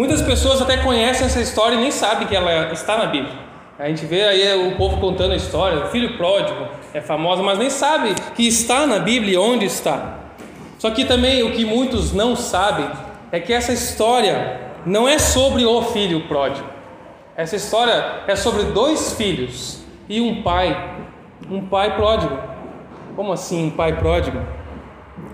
Muitas pessoas até conhecem essa história e nem sabem que ela está na Bíblia. A gente vê aí o povo contando a história, o filho pródigo é famosa, mas nem sabe que está na Bíblia e onde está. Só que também o que muitos não sabem é que essa história não é sobre o filho pródigo. Essa história é sobre dois filhos e um pai, um pai pródigo. Como assim um pai pródigo?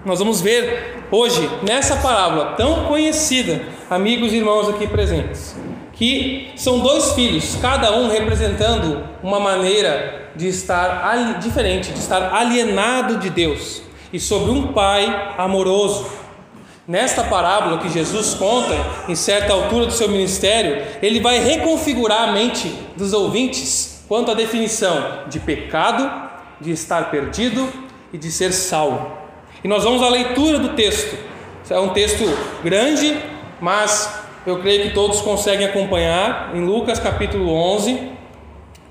Nós vamos ver hoje nessa parábola tão conhecida, amigos e irmãos aqui presentes, que são dois filhos, cada um representando uma maneira de estar diferente, de estar alienado de Deus, e sobre um pai amoroso. Nesta parábola que Jesus conta, em certa altura do seu ministério, ele vai reconfigurar a mente dos ouvintes quanto à definição de pecado, de estar perdido e de ser salvo. E nós vamos à leitura do texto. É um texto grande, mas eu creio que todos conseguem acompanhar em Lucas capítulo 11,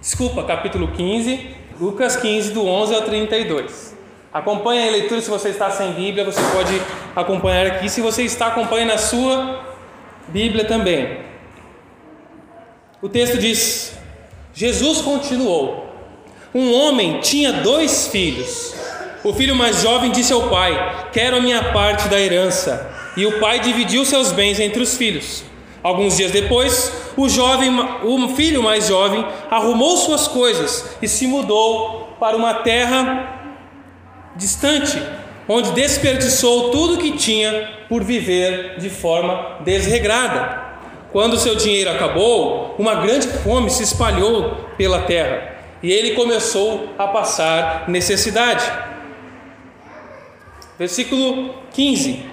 desculpa, capítulo 15, Lucas 15, do 11 ao 32. Acompanhe a leitura, se você está sem Bíblia, você pode acompanhar aqui. Se você está, acompanhe na sua Bíblia também. O texto diz: Jesus continuou. Um homem tinha dois filhos. O filho mais jovem disse ao pai: Quero a minha parte da herança. E o pai dividiu seus bens entre os filhos. Alguns dias depois, o jovem, o filho mais jovem, arrumou suas coisas e se mudou para uma terra distante, onde desperdiçou tudo que tinha por viver de forma desregrada. Quando seu dinheiro acabou, uma grande fome se espalhou pela terra e ele começou a passar necessidade. Versículo 15.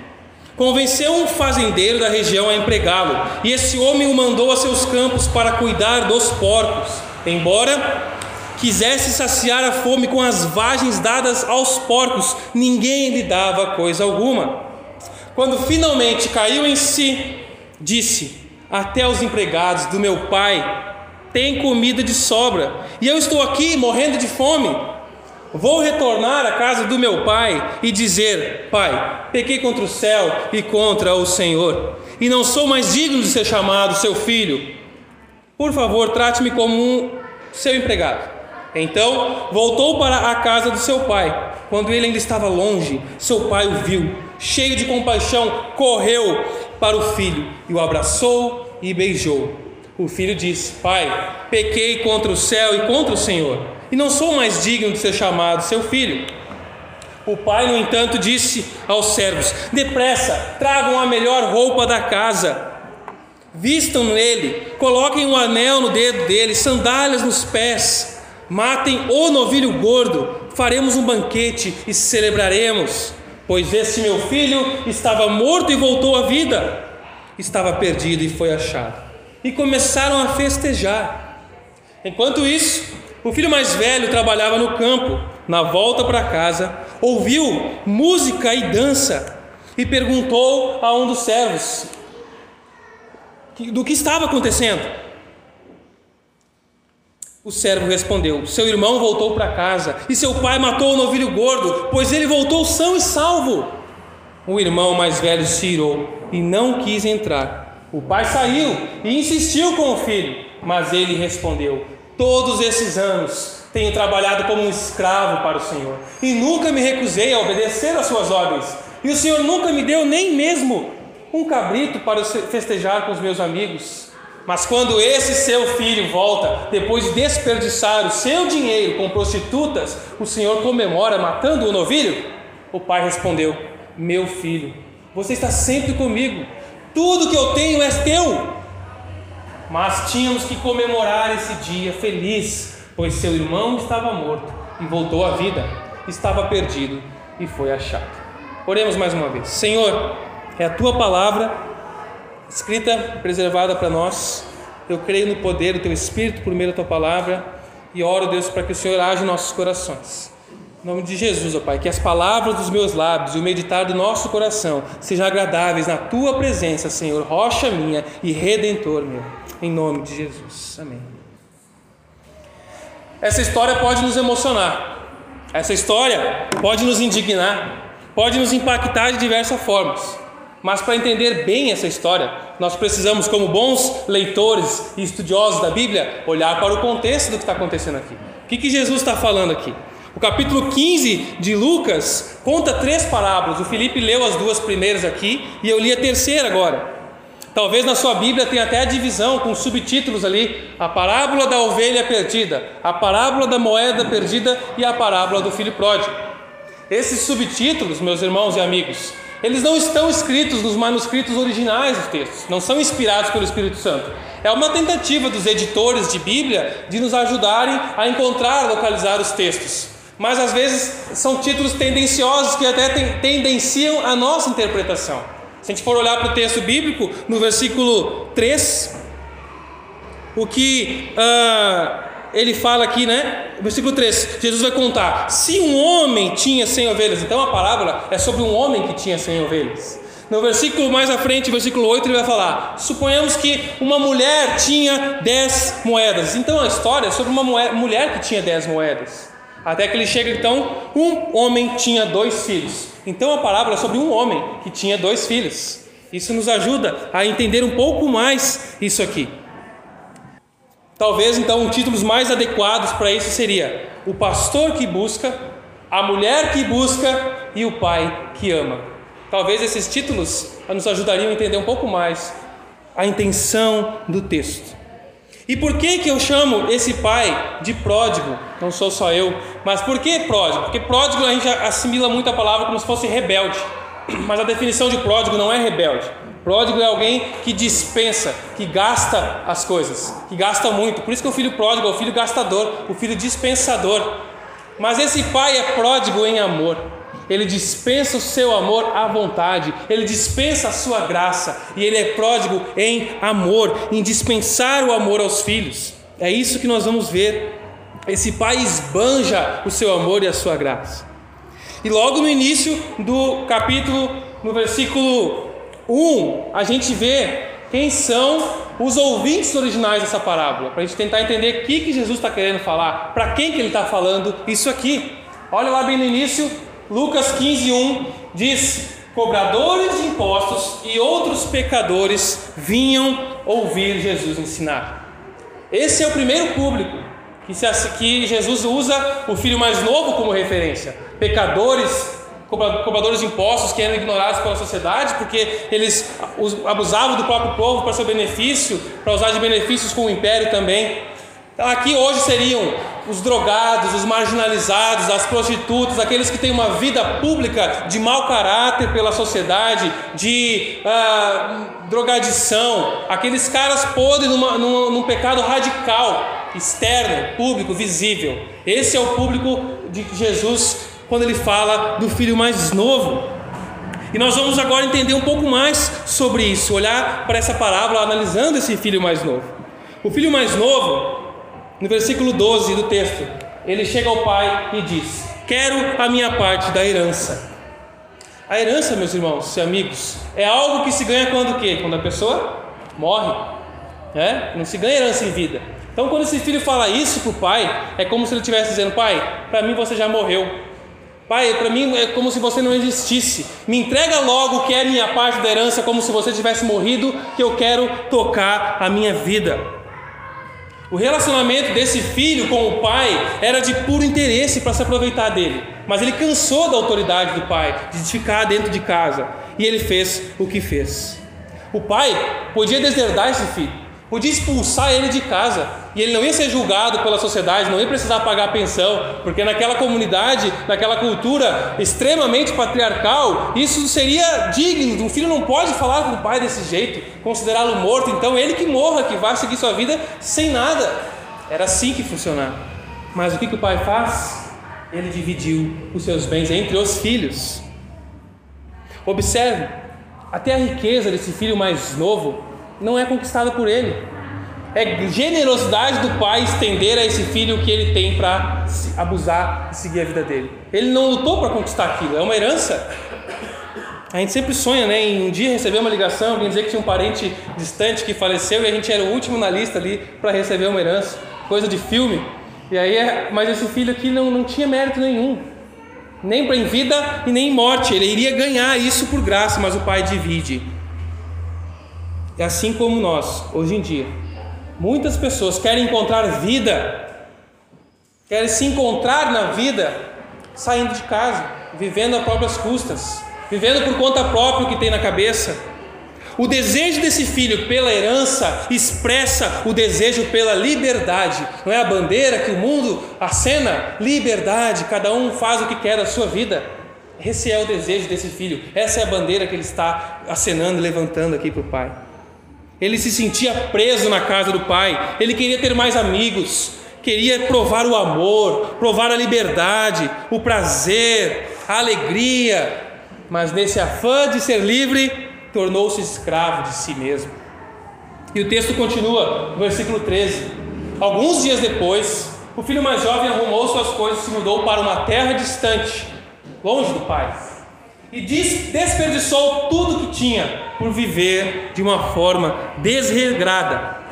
Convenceu um fazendeiro da região a empregá-lo, e esse homem o mandou a seus campos para cuidar dos porcos, embora quisesse saciar a fome com as vagens dadas aos porcos, ninguém lhe dava coisa alguma. Quando finalmente caiu em si, disse: Até os empregados do meu pai têm comida de sobra, e eu estou aqui morrendo de fome. Vou retornar à casa do meu pai e dizer: Pai, pequei contra o céu e contra o Senhor, e não sou mais digno de ser chamado seu filho. Por favor, trate-me como um seu empregado. Então voltou para a casa do seu pai. Quando ele ainda estava longe, seu pai o viu, cheio de compaixão, correu para o filho e o abraçou e beijou. O filho disse: Pai, pequei contra o céu e contra o Senhor, e não sou mais digno de ser chamado seu filho. O pai, no entanto, disse aos servos: Depressa, tragam a melhor roupa da casa, vistam nele, coloquem um anel no dedo dele, sandálias nos pés, matem o novilho gordo, faremos um banquete e celebraremos, pois esse meu filho estava morto e voltou à vida, estava perdido e foi achado. E começaram a festejar. Enquanto isso, o filho mais velho trabalhava no campo. Na volta para casa, ouviu música e dança e perguntou a um dos servos do que estava acontecendo. O servo respondeu: Seu irmão voltou para casa e seu pai matou o novilho gordo, pois ele voltou são e salvo. O irmão mais velho se irou e não quis entrar. O pai saiu e insistiu com o filho, mas ele respondeu: Todos esses anos tenho trabalhado como um escravo para o Senhor e nunca me recusei a obedecer às suas ordens. E o Senhor nunca me deu nem mesmo um cabrito para festejar com os meus amigos. Mas quando esse seu filho volta, depois de desperdiçar o seu dinheiro com prostitutas, o Senhor comemora matando o novilho? O pai respondeu: Meu filho, você está sempre comigo tudo que eu tenho é teu. Mas tínhamos que comemorar esse dia feliz, pois seu irmão estava morto e voltou à vida, estava perdido e foi achado. Oremos mais uma vez. Senhor, é a tua palavra escrita, preservada para nós. Eu creio no poder do teu Espírito por meio da tua palavra e oro, Deus, para que o Senhor age em nossos corações. Em nome de Jesus, ó Pai, que as palavras dos meus lábios e o meditar do nosso coração sejam agradáveis na tua presença, Senhor, rocha minha e redentor meu. Em nome de Jesus. Amém. Essa história pode nos emocionar. Essa história pode nos indignar, pode nos impactar de diversas formas. Mas para entender bem essa história, nós precisamos, como bons leitores e estudiosos da Bíblia, olhar para o contexto do que está acontecendo aqui. O que, que Jesus está falando aqui? Capítulo 15 de Lucas conta três parábolas. O Felipe leu as duas primeiras aqui e eu li a terceira agora. Talvez na sua Bíblia tenha até a divisão com subtítulos ali: a parábola da ovelha perdida, a parábola da moeda perdida e a parábola do filho pródigo. Esses subtítulos, meus irmãos e amigos, eles não estão escritos nos manuscritos originais dos textos, não são inspirados pelo Espírito Santo. É uma tentativa dos editores de Bíblia de nos ajudarem a encontrar, localizar os textos. Mas às vezes são títulos tendenciosos que até tendenciam a nossa interpretação. Se a gente for olhar para o texto bíblico, no versículo 3, o que uh, ele fala aqui, né? Versículo 3, Jesus vai contar: se um homem tinha 100 ovelhas, então a parábola é sobre um homem que tinha 100 ovelhas. No versículo mais à frente, versículo 8, ele vai falar: suponhamos que uma mulher tinha 10 moedas. Então a história é sobre uma mulher que tinha 10 moedas. Até que ele chega, então, um homem tinha dois filhos. Então a parábola é sobre um homem que tinha dois filhos. Isso nos ajuda a entender um pouco mais isso aqui. Talvez então títulos mais adequados para isso seria o pastor que busca, a mulher que busca e o pai que ama. Talvez esses títulos nos ajudariam a entender um pouco mais a intenção do texto. E por que que eu chamo esse pai de pródigo? Não sou só eu, mas por que pródigo? Porque pródigo a gente assimila muito a palavra como se fosse rebelde. Mas a definição de pródigo não é rebelde. Pródigo é alguém que dispensa, que gasta as coisas, que gasta muito. Por isso que o filho pródigo é o filho gastador, o filho dispensador. Mas esse pai é pródigo em amor. Ele dispensa o seu amor à vontade, ele dispensa a sua graça e ele é pródigo em amor, em dispensar o amor aos filhos. É isso que nós vamos ver. Esse pai esbanja o seu amor e a sua graça. E logo no início do capítulo, no versículo 1, a gente vê quem são os ouvintes originais dessa parábola, para a gente tentar entender o que, que Jesus está querendo falar, para quem que ele está falando isso aqui. Olha lá bem no início, Lucas 15:1 diz: Cobradores de impostos e outros pecadores vinham ouvir Jesus ensinar. Esse é o primeiro público que, se, que Jesus usa o filho mais novo como referência. Pecadores, cobradores de impostos que eram ignorados pela sociedade porque eles abusavam do próprio povo para seu benefício, para usar de benefícios com o império também. Então, aqui hoje seriam os drogados, os marginalizados, as prostitutas, aqueles que têm uma vida pública de mau caráter pela sociedade, de ah, drogadição, aqueles caras podres numa, num, num pecado radical, externo, público, visível. Esse é o público de Jesus quando ele fala do filho mais novo. E nós vamos agora entender um pouco mais sobre isso, olhar para essa parábola analisando esse filho mais novo. O filho mais novo no versículo 12 do texto, ele chega ao pai e diz: Quero a minha parte da herança. A herança, meus irmãos e amigos, é algo que se ganha quando o quê? Quando a pessoa morre. É? Não se ganha herança em vida. Então, quando esse filho fala isso para o pai, é como se ele estivesse dizendo: Pai, para mim você já morreu. Pai, para mim é como se você não existisse. Me entrega logo o que é minha parte da herança, como se você tivesse morrido, que eu quero tocar a minha vida. O relacionamento desse filho com o pai era de puro interesse para se aproveitar dele. Mas ele cansou da autoridade do pai, de ficar dentro de casa. E ele fez o que fez. O pai podia deserdar esse filho, podia expulsar ele de casa. E ele não ia ser julgado pela sociedade, não ia precisar pagar pensão, porque naquela comunidade, naquela cultura extremamente patriarcal, isso seria digno. Um filho não pode falar com o pai desse jeito, considerá-lo morto, então ele que morra, que vá seguir sua vida sem nada. Era assim que funcionava. Mas o que, que o pai faz? Ele dividiu os seus bens entre os filhos. Observe, até a riqueza desse filho mais novo não é conquistada por ele. É generosidade do pai estender a esse filho o que ele tem para abusar e seguir a vida dele. Ele não lutou para conquistar aquilo, é uma herança. A gente sempre sonha né, em um dia receber uma ligação, alguém dizer que tinha um parente distante que faleceu e a gente era o último na lista ali para receber uma herança, coisa de filme. E aí, é, mas esse filho aqui não, não tinha mérito nenhum. nem em vida e nem em morte. Ele iria ganhar isso por graça, mas o Pai divide. E assim como nós, hoje em dia, muitas pessoas querem encontrar vida, querem se encontrar na vida saindo de casa, vivendo a próprias custas, vivendo por conta própria o que tem na cabeça. O desejo desse filho pela herança expressa o desejo pela liberdade. Não é a bandeira que o mundo acena? Liberdade, cada um faz o que quer da sua vida. Esse é o desejo desse filho, essa é a bandeira que ele está acenando, levantando aqui para o pai. Ele se sentia preso na casa do pai, ele queria ter mais amigos, queria provar o amor, provar a liberdade, o prazer, a alegria, mas nesse afã de ser livre, tornou-se escravo de si mesmo. E o texto continua, no versículo 13. Alguns dias depois, o filho mais jovem arrumou suas coisas e se mudou para uma terra distante, longe do pai. E desperdiçou tudo que tinha por viver de uma forma desregrada.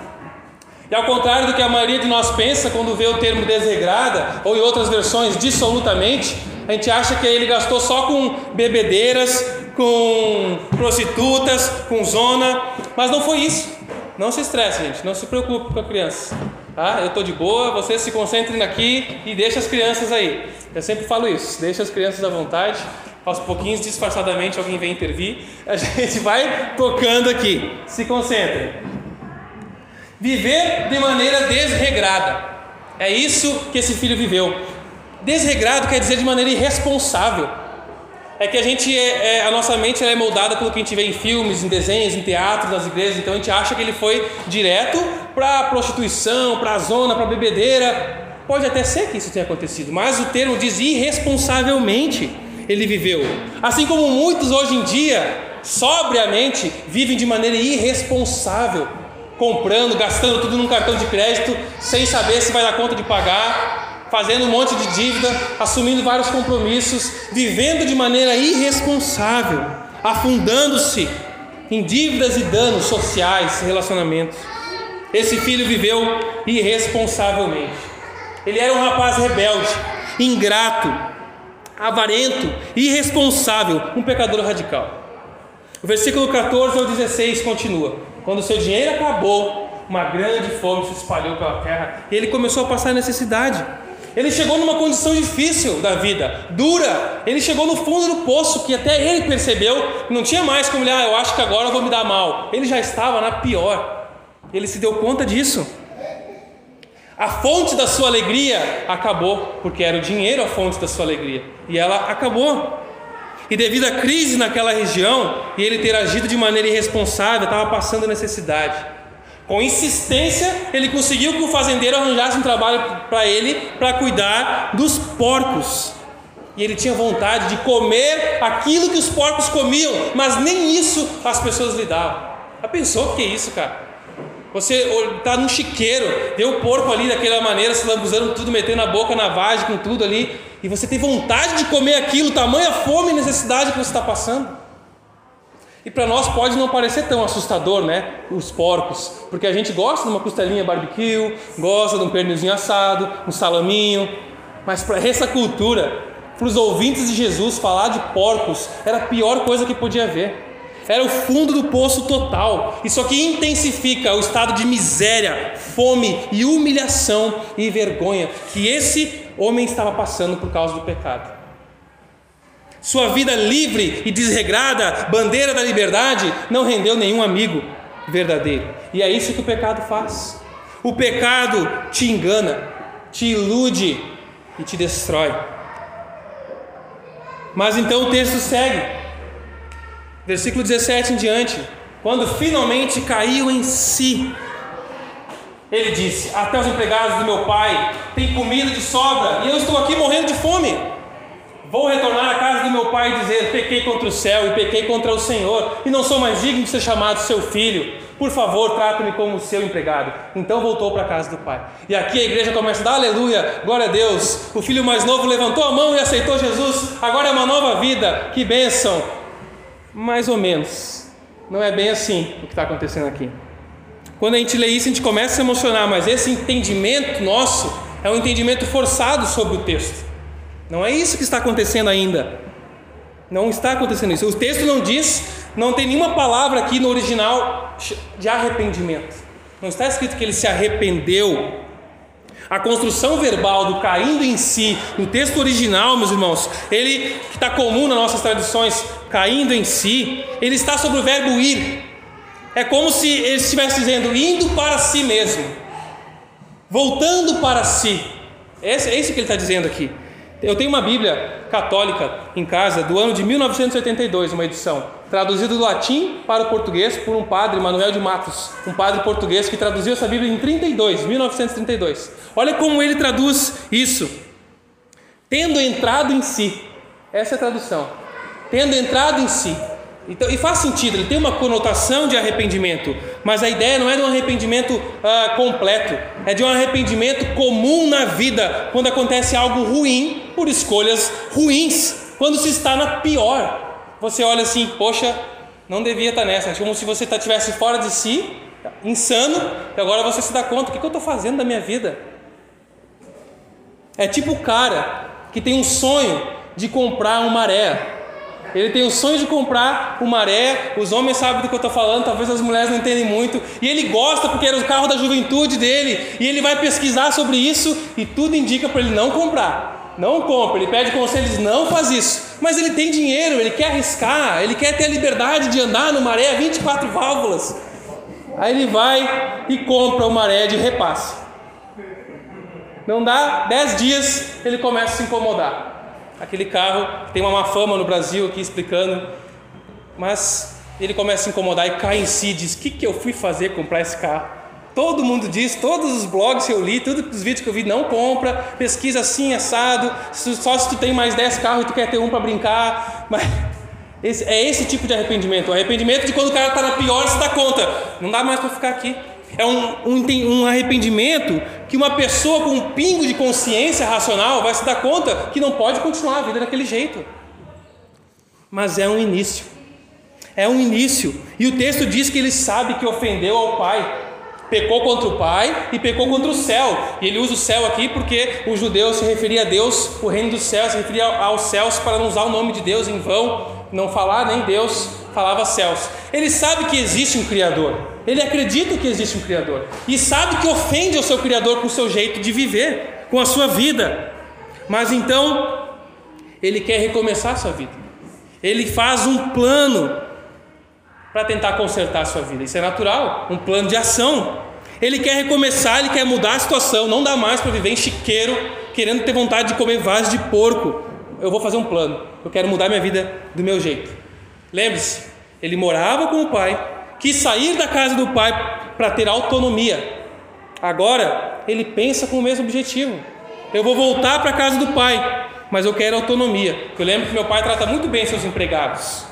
E ao contrário do que a maioria de nós pensa quando vê o termo desregrada, ou em outras versões dissolutamente, a gente acha que ele gastou só com bebedeiras, com prostitutas, com zona, mas não foi isso. Não se estresse, gente, não se preocupe com a criança. Tá? Eu estou de boa, vocês se concentrem aqui e deixem as crianças aí. Eu sempre falo isso, deixa as crianças à vontade aos pouquinhos, disfarçadamente, alguém vem intervir. A gente vai tocando aqui. Se concentre. Viver de maneira desregrada. É isso que esse filho viveu. Desregrado quer dizer de maneira irresponsável. É que a gente é, é, a nossa mente é moldada pelo que a gente vê em filmes, em desenhos, em teatro, nas igrejas. Então a gente acha que ele foi direto para prostituição, para zona, para bebedeira. Pode até ser que isso tenha acontecido, mas o termo diz irresponsavelmente ele viveu. Assim como muitos hoje em dia, sobriamente, vivem de maneira irresponsável, comprando, gastando tudo num cartão de crédito, sem saber se vai dar conta de pagar, fazendo um monte de dívida, assumindo vários compromissos, vivendo de maneira irresponsável, afundando-se em dívidas e danos sociais, relacionamentos. Esse filho viveu irresponsavelmente. Ele era um rapaz rebelde, ingrato, avarento, irresponsável, um pecador radical. O versículo 14 ao 16 continua: Quando seu dinheiro acabou, uma grande fome se espalhou pela terra e ele começou a passar necessidade. Ele chegou numa condição difícil da vida, dura. Ele chegou no fundo do poço que até ele percebeu que não tinha mais como ele, ah, eu acho que agora eu vou me dar mal. Ele já estava na pior. Ele se deu conta disso. A fonte da sua alegria acabou, porque era o dinheiro a fonte da sua alegria, e ela acabou. E devido à crise naquela região e ele ter agido de maneira irresponsável, estava passando necessidade. Com insistência, ele conseguiu que o fazendeiro arranjasse um trabalho para ele para cuidar dos porcos. E ele tinha vontade de comer aquilo que os porcos comiam, mas nem isso as pessoas lhe davam. Pensou que é isso, cara? Você está num chiqueiro, vê o porco ali daquela maneira, se lambuzando tudo, metendo na boca, na vagem, com tudo ali, e você tem vontade de comer aquilo, tamanha fome e necessidade que você está passando. E para nós pode não parecer tão assustador, né? Os porcos, porque a gente gosta de uma costelinha barbecue, gosta de um pernilzinho assado, um salaminho, mas para essa cultura, para os ouvintes de Jesus, falar de porcos era a pior coisa que podia haver. Era o fundo do poço total. Isso aqui intensifica o estado de miséria, fome e humilhação e vergonha que esse homem estava passando por causa do pecado. Sua vida livre e desregrada, bandeira da liberdade, não rendeu nenhum amigo verdadeiro. E é isso que o pecado faz. O pecado te engana, te ilude e te destrói. Mas então o texto segue. Versículo 17 em diante. Quando finalmente caiu em si, ele disse: Até os empregados do meu pai têm comida de sobra e eu estou aqui morrendo de fome. Vou retornar à casa do meu pai e dizer: Pequei contra o céu e pequei contra o Senhor, e não sou mais digno de ser chamado seu filho. Por favor, trata-me como seu empregado. Então voltou para a casa do pai. E aqui a igreja começa a dar aleluia, glória a Deus. O filho mais novo levantou a mão e aceitou Jesus. Agora é uma nova vida. Que bênção. Mais ou menos. Não é bem assim o que está acontecendo aqui. Quando a gente lê isso, a gente começa a se emocionar, mas esse entendimento nosso é um entendimento forçado sobre o texto. Não é isso que está acontecendo ainda. Não está acontecendo isso. O texto não diz, não tem nenhuma palavra aqui no original de arrependimento. Não está escrito que ele se arrependeu. A construção verbal do caindo em si, no texto original, meus irmãos, ele que está comum nas nossas tradições, caindo em si, ele está sobre o verbo ir. É como se ele estivesse dizendo, indo para si mesmo, voltando para si. É isso que ele está dizendo aqui. Eu tenho uma Bíblia católica em casa do ano de 1982, uma edição, traduzida do latim para o português por um padre, Manuel de Matos, um padre português que traduziu essa Bíblia em 32, 1932. Olha como ele traduz isso. Tendo entrado em si. Essa é a tradução. Tendo entrado em si. Então, e faz sentido, ele tem uma conotação de arrependimento, mas a ideia não é de um arrependimento ah, completo, é de um arrependimento comum na vida, quando acontece algo ruim por escolhas ruins, quando se está na pior. Você olha assim, poxa, não devia estar nessa, é como se você estivesse fora de si, insano, e agora você se dá conta: o que eu estou fazendo da minha vida? É tipo o cara que tem um sonho de comprar uma maré ele tem o sonho de comprar o maré, os homens sabem do que eu estou falando, talvez as mulheres não entendem muito, e ele gosta porque era o carro da juventude dele, e ele vai pesquisar sobre isso e tudo indica para ele não comprar. Não compra, ele pede conselhos, não faz isso. Mas ele tem dinheiro, ele quer arriscar, ele quer ter a liberdade de andar no maré 24 válvulas. Aí ele vai e compra o maré de repasse. Não dá 10 dias, ele começa a se incomodar. Aquele carro tem uma má fama no Brasil aqui explicando, mas ele começa a incomodar e cai em si diz: que, que eu fui fazer comprar esse carro? Todo mundo diz, todos os blogs que eu li, todos os vídeos que eu vi, não compra, pesquisa assim, assado, só se tu tem mais 10 carros e tu quer ter um para brincar. Mas esse, é esse tipo de arrependimento. O arrependimento de quando o cara está na pior, se dá conta, não dá mais para ficar aqui. É um, um, um, arrependimento que uma pessoa com um pingo de consciência racional vai se dar conta que não pode continuar a vida daquele jeito. Mas é um início. É um início. E o texto diz que ele sabe que ofendeu ao Pai. Pecou contra o Pai e pecou contra o céu. E ele usa o céu aqui porque o judeu se referia a Deus, o reino dos céus se referia aos céus para não usar o nome de Deus em vão, não falar nem Deus, falava céus. Ele sabe que existe um Criador. Ele acredita que existe um Criador e sabe que ofende ao seu Criador com o seu jeito de viver, com a sua vida. Mas então, ele quer recomeçar a sua vida. Ele faz um plano para tentar consertar a sua vida. Isso é natural, um plano de ação. Ele quer recomeçar, ele quer mudar a situação. Não dá mais para viver em chiqueiro, querendo ter vontade de comer vasos de porco. Eu vou fazer um plano. Eu quero mudar minha vida do meu jeito. Lembre-se, ele morava com o pai, quis sair da casa do pai para ter autonomia. Agora ele pensa com o mesmo objetivo. Eu vou voltar para a casa do pai, mas eu quero autonomia. Eu lembro que meu pai trata muito bem seus empregados.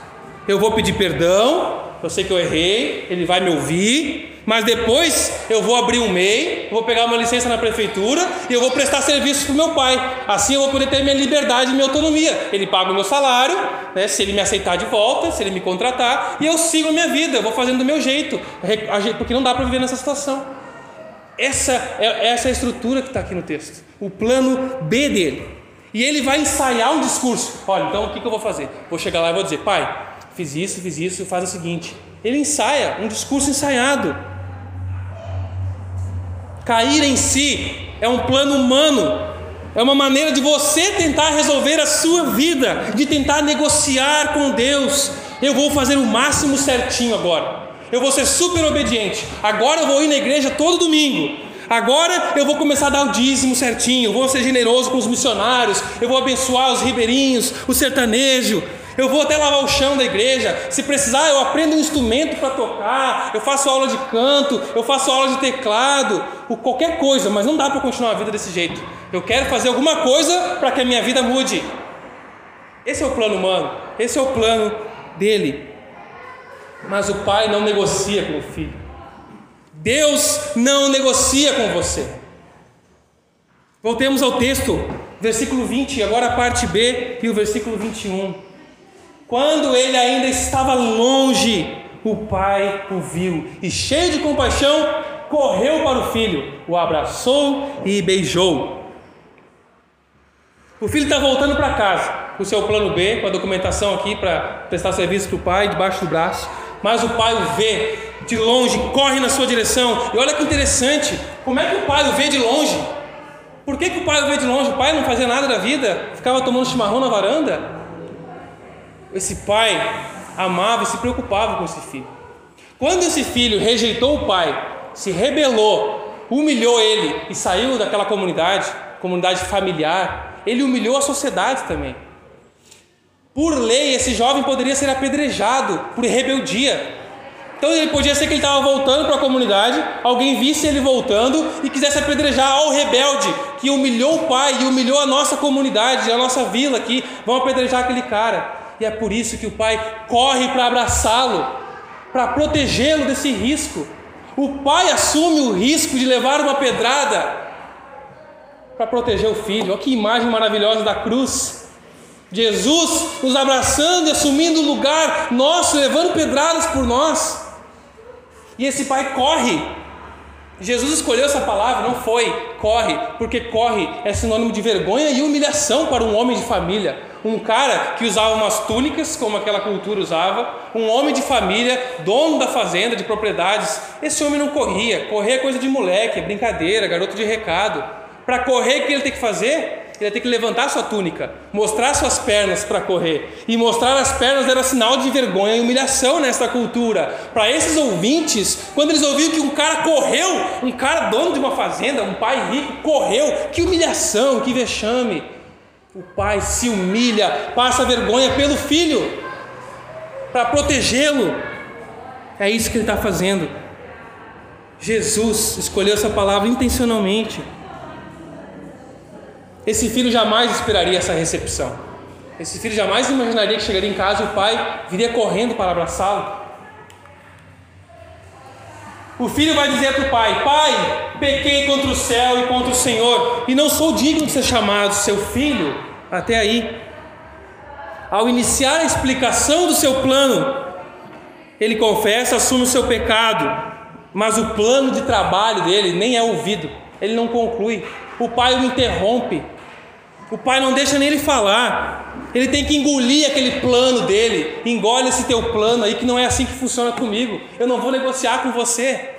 Eu vou pedir perdão, eu sei que eu errei, ele vai me ouvir, mas depois eu vou abrir um MEI, vou pegar uma licença na prefeitura e eu vou prestar serviço para o meu pai. Assim eu vou poder ter minha liberdade e minha autonomia. Ele paga o meu salário, né, se ele me aceitar de volta, se ele me contratar, e eu sigo a minha vida, eu vou fazendo do meu jeito, porque não dá para viver nessa situação. Essa é, essa é a estrutura que está aqui no texto, o plano B dele. E ele vai ensaiar um discurso. Olha, então o que, que eu vou fazer? Vou chegar lá e vou dizer, pai, fiz isso, fiz isso, faz o seguinte. Ele ensaia, um discurso ensaiado. Cair em si é um plano humano, é uma maneira de você tentar resolver a sua vida, de tentar negociar com Deus. Eu vou fazer o máximo certinho agora. Eu vou ser super obediente. Agora eu vou ir na igreja todo domingo. Agora eu vou começar a dar o dízimo certinho. Eu vou ser generoso com os missionários. Eu vou abençoar os ribeirinhos, o sertanejo eu vou até lavar o chão da igreja. Se precisar, eu aprendo um instrumento para tocar, eu faço aula de canto, eu faço aula de teclado, qualquer coisa, mas não dá para continuar a vida desse jeito. Eu quero fazer alguma coisa para que a minha vida mude. Esse é o plano humano, esse é o plano dele. Mas o pai não negocia com o filho. Deus não negocia com você. Voltemos ao texto, versículo 20, agora a parte B e o versículo 21. Quando ele ainda estava longe, o pai o viu e, cheio de compaixão, correu para o filho, o abraçou e beijou. O filho está voltando para casa, com o seu plano B, com a documentação aqui para prestar serviço para o pai, debaixo do braço. Mas o pai o vê de longe, corre na sua direção. E olha que interessante, como é que o pai o vê de longe? Por que, que o pai o vê de longe? O pai não fazia nada da vida, ficava tomando chimarrão na varanda. Esse pai amava e se preocupava com esse filho. Quando esse filho rejeitou o pai, se rebelou, humilhou ele e saiu daquela comunidade, comunidade familiar, ele humilhou a sociedade também. Por lei, esse jovem poderia ser apedrejado por rebeldia. Então ele podia ser que ele estava voltando para a comunidade, alguém visse ele voltando e quisesse apedrejar ao rebelde que humilhou o pai e humilhou a nossa comunidade, a nossa vila aqui, vão apedrejar aquele cara. E é por isso que o pai corre para abraçá-lo, para protegê-lo desse risco. O pai assume o risco de levar uma pedrada para proteger o filho. Olha que imagem maravilhosa da cruz. Jesus nos abraçando e assumindo o lugar nosso, levando pedradas por nós. E esse pai corre. Jesus escolheu essa palavra, não foi corre, porque corre é sinônimo de vergonha e humilhação para um homem de família. Um cara que usava umas túnicas, como aquela cultura usava, um homem de família, dono da fazenda, de propriedades. Esse homem não corria, correr é coisa de moleque, é brincadeira, garoto de recado. Para correr, o que ele tem que fazer? Ele tem que levantar sua túnica, mostrar suas pernas para correr. E mostrar as pernas era sinal de vergonha e humilhação nesta cultura. Para esses ouvintes, quando eles ouviram que um cara correu, um cara dono de uma fazenda, um pai rico, correu, que humilhação, que vexame. O pai se humilha, passa vergonha pelo filho, para protegê-lo. É isso que ele está fazendo. Jesus escolheu essa palavra intencionalmente. Esse filho jamais esperaria essa recepção. Esse filho jamais imaginaria que chegaria em casa e o pai viria correndo para abraçá-lo. O filho vai dizer para o pai: Pai, pequei contra o céu e contra o Senhor, e não sou digno de ser chamado seu filho. Até aí. Ao iniciar a explicação do seu plano, ele confessa, assume o seu pecado, mas o plano de trabalho dele nem é ouvido, ele não conclui. O pai o interrompe, o pai não deixa nem ele falar. Ele tem que engolir aquele plano dele. Engole esse teu plano aí que não é assim que funciona comigo. Eu não vou negociar com você.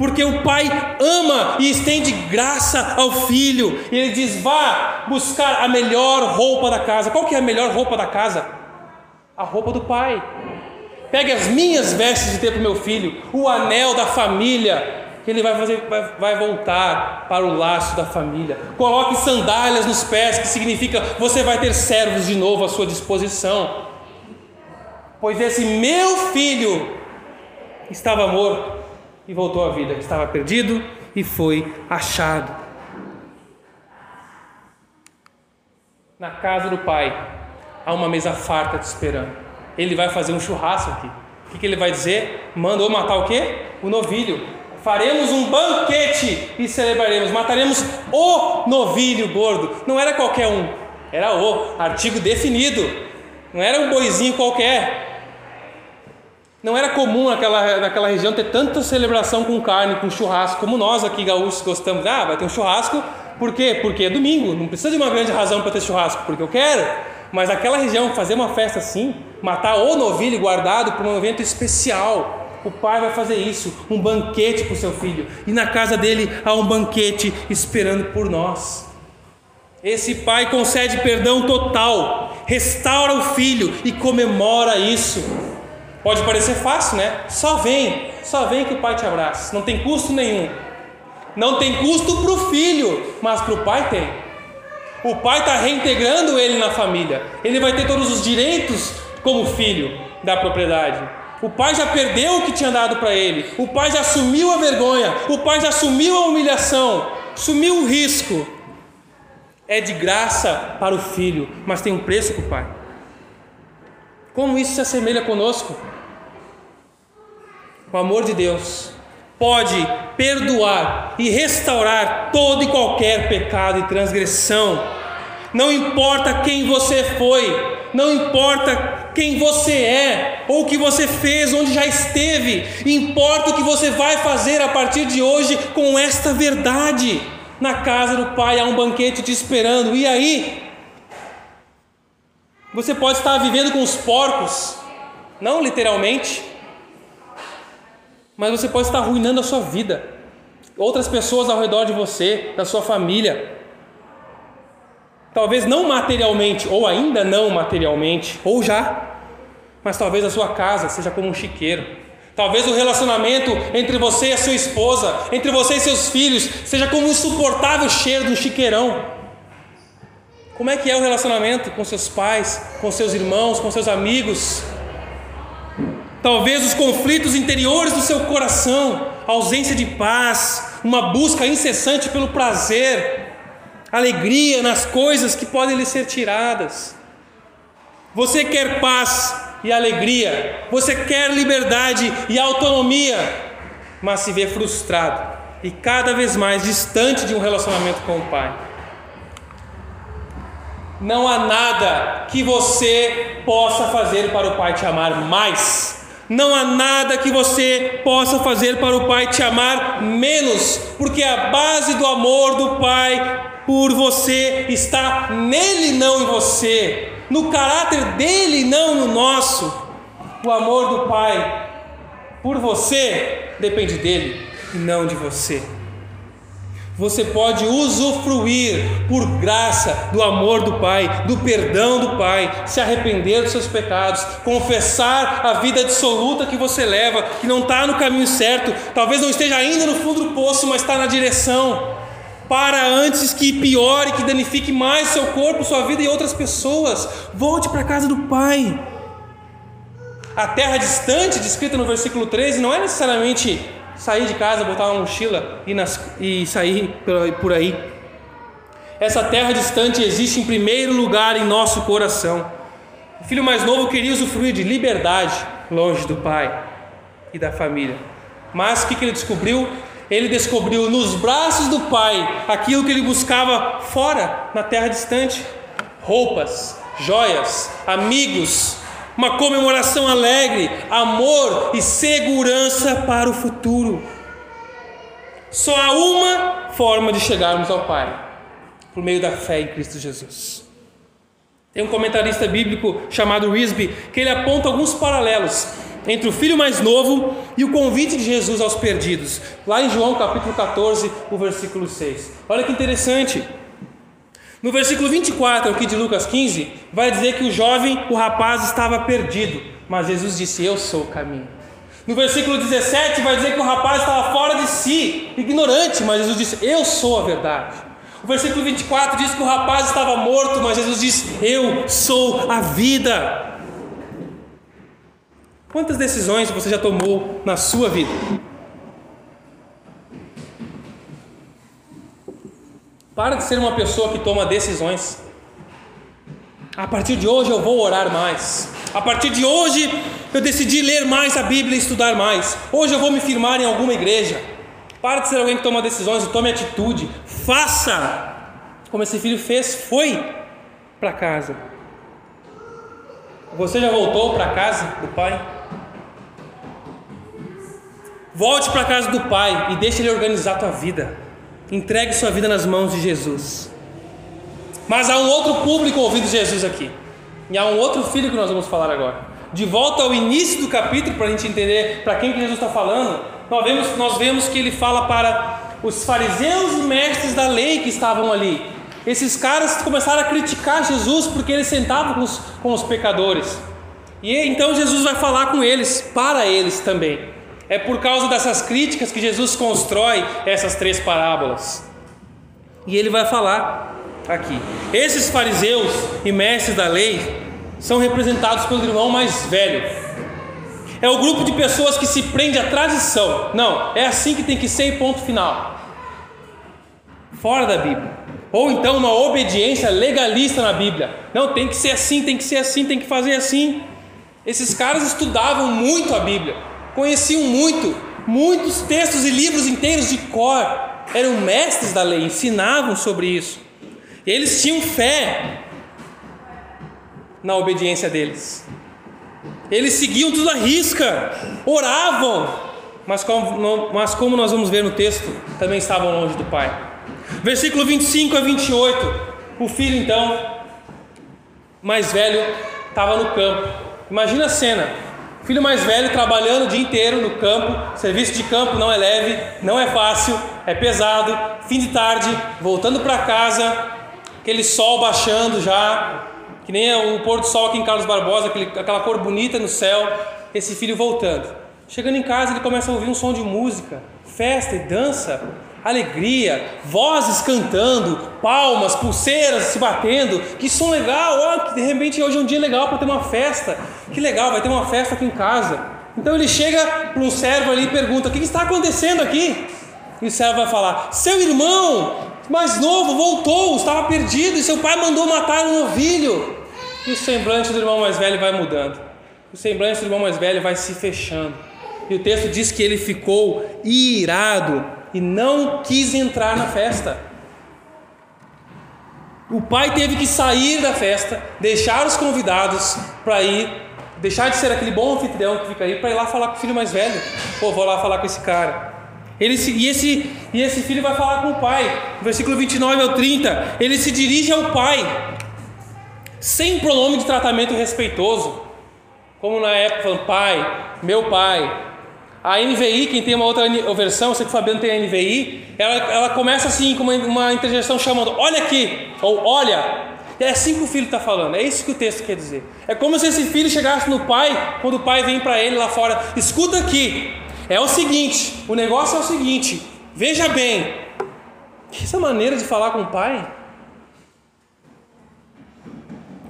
Porque o pai ama e estende graça ao filho. E ele diz: "Vá buscar a melhor roupa da casa". Qual que é a melhor roupa da casa? A roupa do pai. Pegue as minhas vestes de ter para o meu filho, o anel da família, que ele vai fazer, vai, vai voltar para o laço da família. Coloque sandálias nos pés, que significa você vai ter servos de novo à sua disposição. Pois esse meu filho estava morto e voltou à vida, estava perdido e foi achado. Na casa do pai há uma mesa farta te esperando. Ele vai fazer um churrasco aqui. O que, ele vai dizer? Mandou matar o quê? O novilho faremos um banquete e celebraremos, mataremos o novilho gordo. Não era qualquer um, era o artigo definido, não era um boizinho qualquer. Não era comum naquela, naquela região ter tanta celebração com carne, com churrasco, como nós aqui gaúchos gostamos. Ah, vai ter um churrasco, por quê? Porque é domingo, não precisa de uma grande razão para ter churrasco, porque eu quero. Mas naquela região, fazer uma festa assim, matar o novilho guardado para um evento especial, o pai vai fazer isso, um banquete para o seu filho, e na casa dele há um banquete esperando por nós. Esse pai concede perdão total, restaura o filho e comemora isso. Pode parecer fácil, né? Só vem, só vem que o pai te abraça, não tem custo nenhum. Não tem custo para o filho, mas para o pai tem. O pai está reintegrando ele na família, ele vai ter todos os direitos como filho da propriedade. O pai já perdeu o que tinha dado para ele. O pai já assumiu a vergonha. O pai já assumiu a humilhação. Assumiu o risco. É de graça para o filho, mas tem um preço para o pai. Como isso se assemelha conosco? O amor de Deus pode perdoar e restaurar todo e qualquer pecado e transgressão. Não importa quem você foi, não importa quem você é, ou o que você fez, onde já esteve, importa o que você vai fazer a partir de hoje com esta verdade. Na casa do Pai há um banquete te esperando. E aí? Você pode estar vivendo com os porcos, não literalmente, mas você pode estar arruinando a sua vida, outras pessoas ao redor de você, da sua família. Talvez não materialmente, ou ainda não materialmente, ou já, mas talvez a sua casa seja como um chiqueiro. Talvez o relacionamento entre você e a sua esposa, entre você e seus filhos, seja como um insuportável cheiro de um chiqueirão. Como é que é o relacionamento com seus pais, com seus irmãos, com seus amigos? Talvez os conflitos interiores do seu coração, ausência de paz, uma busca incessante pelo prazer, alegria nas coisas que podem lhe ser tiradas. Você quer paz e alegria, você quer liberdade e autonomia, mas se vê frustrado e cada vez mais distante de um relacionamento com o Pai. Não há nada que você possa fazer para o Pai te amar mais. Não há nada que você possa fazer para o Pai te amar menos, porque a base do amor do Pai por você está nele, não em você, no caráter dele, não no nosso. O amor do Pai por você depende dele e não de você você pode usufruir por graça do amor do Pai, do perdão do Pai, se arrepender dos seus pecados, confessar a vida absoluta que você leva, que não está no caminho certo, talvez não esteja ainda no fundo do poço, mas está na direção. Para antes que piore, que danifique mais seu corpo, sua vida e outras pessoas. Volte para a casa do Pai. A terra distante, descrita no versículo 13, não é necessariamente sair de casa, botar uma mochila e, nas, e sair por aí. Essa terra distante existe em primeiro lugar em nosso coração. O filho mais novo queria usufruir de liberdade longe do pai e da família. Mas o que, que ele descobriu? Ele descobriu nos braços do pai aquilo que ele buscava fora, na terra distante: roupas, joias, amigos, uma comemoração alegre, amor e segurança para o futuro. Só há uma forma de chegarmos ao Pai: por meio da fé em Cristo Jesus. Tem um comentarista bíblico chamado Risby que ele aponta alguns paralelos entre o filho mais novo e o convite de Jesus aos perdidos, lá em João capítulo 14, o versículo 6. Olha que interessante. No versículo 24 aqui de Lucas 15, vai dizer que o jovem, o rapaz, estava perdido, mas Jesus disse: Eu sou o caminho. No versículo 17 vai dizer que o rapaz estava fora de si, ignorante, mas Jesus disse: Eu sou a verdade. O versículo 24 diz que o rapaz estava morto, mas Jesus disse: Eu sou a vida. Quantas decisões você já tomou na sua vida? Para de ser uma pessoa que toma decisões. A partir de hoje eu vou orar mais. A partir de hoje eu decidi ler mais a Bíblia e estudar mais. Hoje eu vou me firmar em alguma igreja. Para de ser alguém que toma decisões e tome atitude. Faça como esse filho fez, foi para casa. Você já voltou para casa do pai? Volte para casa do pai e deixe ele organizar a tua vida. Entregue sua vida nas mãos de Jesus. Mas há um outro público ouvindo Jesus aqui. E há um outro filho que nós vamos falar agora. De volta ao início do capítulo, para a gente entender para quem que Jesus está falando, nós vemos, nós vemos que ele fala para os fariseus e mestres da lei que estavam ali. Esses caras começaram a criticar Jesus porque ele sentava com os, com os pecadores. E então Jesus vai falar com eles, para eles também. É por causa dessas críticas que Jesus constrói essas três parábolas. E ele vai falar aqui. Esses fariseus e mestres da lei são representados pelo irmão mais velho. É o grupo de pessoas que se prende à tradição. Não, é assim que tem que ser ponto final. Fora da Bíblia. Ou então uma obediência legalista na Bíblia. Não, tem que ser assim, tem que ser assim, tem que fazer assim. Esses caras estudavam muito a Bíblia conheciam muito, muitos textos e livros inteiros de cor, eram mestres da lei, ensinavam sobre isso. Eles tinham fé na obediência deles. Eles seguiam tudo à risca, oravam, mas como, mas como nós vamos ver no texto, também estavam longe do Pai. Versículo 25 a 28. O filho, então, mais velho, estava no campo. Imagina a cena: filho mais velho trabalhando o dia inteiro no campo. Serviço de campo não é leve, não é fácil, é pesado. Fim de tarde, voltando para casa, aquele sol baixando já, que nem o pôr do sol aqui em Carlos Barbosa, aquele, aquela cor bonita no céu. Esse filho voltando. Chegando em casa, ele começa a ouvir um som de música, festa e dança alegria, vozes cantando, palmas, pulseiras se batendo. Que som legal! Que de repente hoje é um dia legal para ter uma festa. Que legal, vai ter uma festa aqui em casa. Então ele chega para um servo ali e pergunta: O que está acontecendo aqui? E o servo vai falar: Seu irmão mais novo voltou, estava perdido e seu pai mandou matar um novilho. E o semblante do irmão mais velho vai mudando. O semblante do irmão mais velho vai se fechando. E o texto diz que ele ficou irado e não quis entrar na festa. O pai teve que sair da festa, deixar os convidados para ir, deixar de ser aquele bom anfitrião que fica aí, para ir lá falar com o filho mais velho. Pô, vou lá falar com esse cara. Ele se, e, esse, e esse filho vai falar com o pai. Versículo 29 ao 30. Ele se dirige ao pai, sem pronome de tratamento respeitoso, como na época, falando: Pai, meu pai, a NVI, quem tem uma outra versão, sei que o Fabiano tem a NVI, ela, ela começa assim com uma, uma interjeição chamando, olha aqui, ou olha. É assim que o filho está falando, é isso que o texto quer dizer. É como se esse filho chegasse no pai, quando o pai vem para ele lá fora, escuta aqui, é o seguinte, o negócio é o seguinte, veja bem, essa maneira de falar com o pai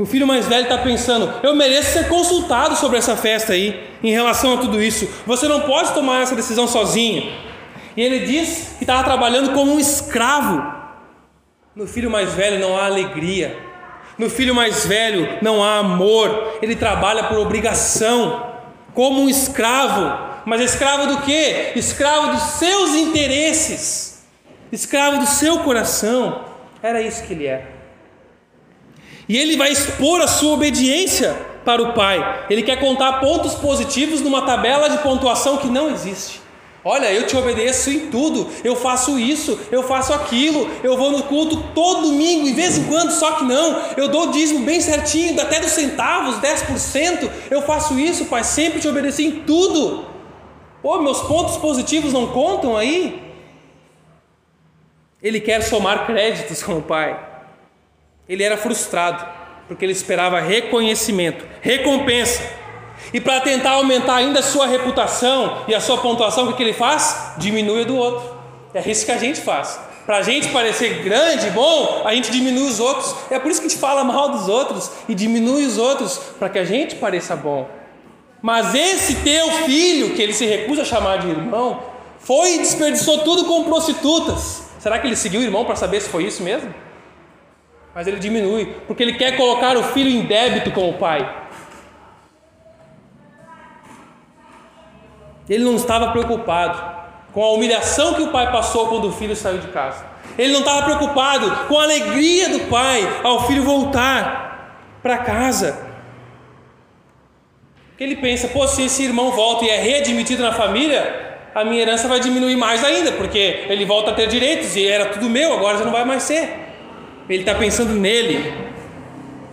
o filho mais velho está pensando: eu mereço ser consultado sobre essa festa aí, em relação a tudo isso. Você não pode tomar essa decisão sozinho. E ele diz que estava trabalhando como um escravo. No filho mais velho não há alegria. No filho mais velho não há amor. Ele trabalha por obrigação, como um escravo. Mas escravo do quê? Escravo dos seus interesses. Escravo do seu coração. Era isso que ele era. E ele vai expor a sua obediência para o pai. Ele quer contar pontos positivos numa tabela de pontuação que não existe. Olha, eu te obedeço em tudo, eu faço isso, eu faço aquilo, eu vou no culto todo domingo, em vez em quando, só que não, eu dou o dízimo bem certinho, até dos centavos, 10%, eu faço isso, pai, sempre te obedeci em tudo. Pô, meus pontos positivos não contam aí? Ele quer somar créditos com o pai. Ele era frustrado, porque ele esperava reconhecimento, recompensa. E para tentar aumentar ainda a sua reputação e a sua pontuação, o que ele faz? Diminui a do outro. É isso que a gente faz. Para a gente parecer grande, bom, a gente diminui os outros. É por isso que a gente fala mal dos outros e diminui os outros, para que a gente pareça bom. Mas esse teu filho, que ele se recusa a chamar de irmão, foi e desperdiçou tudo com prostitutas. Será que ele seguiu o irmão para saber se foi isso mesmo? mas ele diminui, porque ele quer colocar o filho em débito com o pai. Ele não estava preocupado com a humilhação que o pai passou quando o filho saiu de casa. Ele não estava preocupado com a alegria do pai ao filho voltar para casa. Ele pensa, pô, se esse irmão volta e é readmitido na família, a minha herança vai diminuir mais ainda, porque ele volta a ter direitos e era tudo meu, agora já não vai mais ser ele está pensando nele.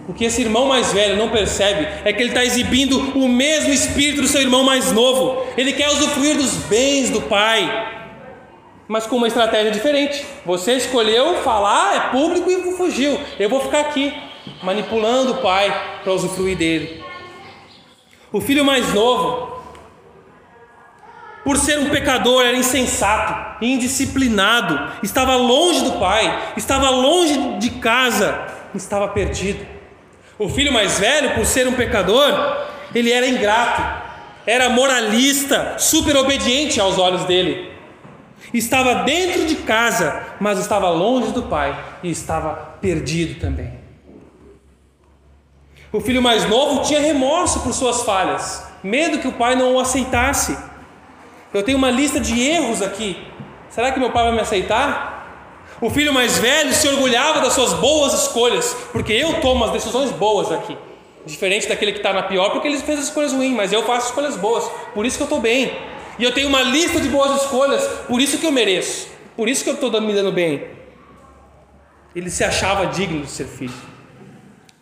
O que esse irmão mais velho não percebe é que ele está exibindo o mesmo espírito do seu irmão mais novo. Ele quer usufruir dos bens do pai, mas com uma estratégia diferente. Você escolheu falar, é público e fugiu. Eu vou ficar aqui, manipulando o pai para usufruir dele. O filho mais novo, por ser um pecador, era insensato, indisciplinado, estava longe do pai, estava longe de casa, estava perdido. O filho mais velho, por ser um pecador, ele era ingrato, era moralista, super obediente aos olhos dele. Estava dentro de casa, mas estava longe do pai e estava perdido também. O filho mais novo tinha remorso por suas falhas, medo que o pai não o aceitasse. Eu tenho uma lista de erros aqui. Será que meu pai vai me aceitar? O filho mais velho se orgulhava das suas boas escolhas, porque eu tomo as decisões boas aqui. Diferente daquele que está na pior, porque ele fez as escolhas ruins, mas eu faço escolhas boas, por isso que eu estou bem. E eu tenho uma lista de boas escolhas, por isso que eu mereço, por isso que eu estou me dando bem. Ele se achava digno de ser filho.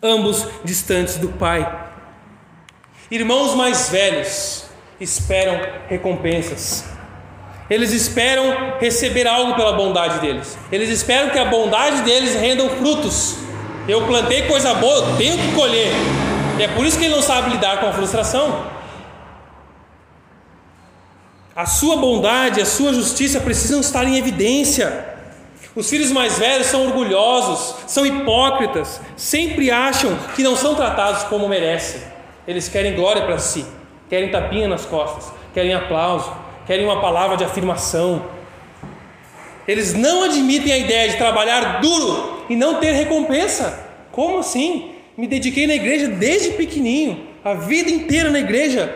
Ambos distantes do Pai. Irmãos mais velhos esperam recompensas. Eles esperam receber algo pela bondade deles. Eles esperam que a bondade deles rendam frutos. Eu plantei coisa boa, eu tenho que colher. E é por isso que ele não sabe lidar com a frustração. A sua bondade, a sua justiça precisam estar em evidência. Os filhos mais velhos são orgulhosos, são hipócritas, sempre acham que não são tratados como merecem. Eles querem glória para si, querem tapinha nas costas, querem aplauso, querem uma palavra de afirmação. Eles não admitem a ideia de trabalhar duro e não ter recompensa. Como assim? Me dediquei na igreja desde pequenininho, a vida inteira na igreja,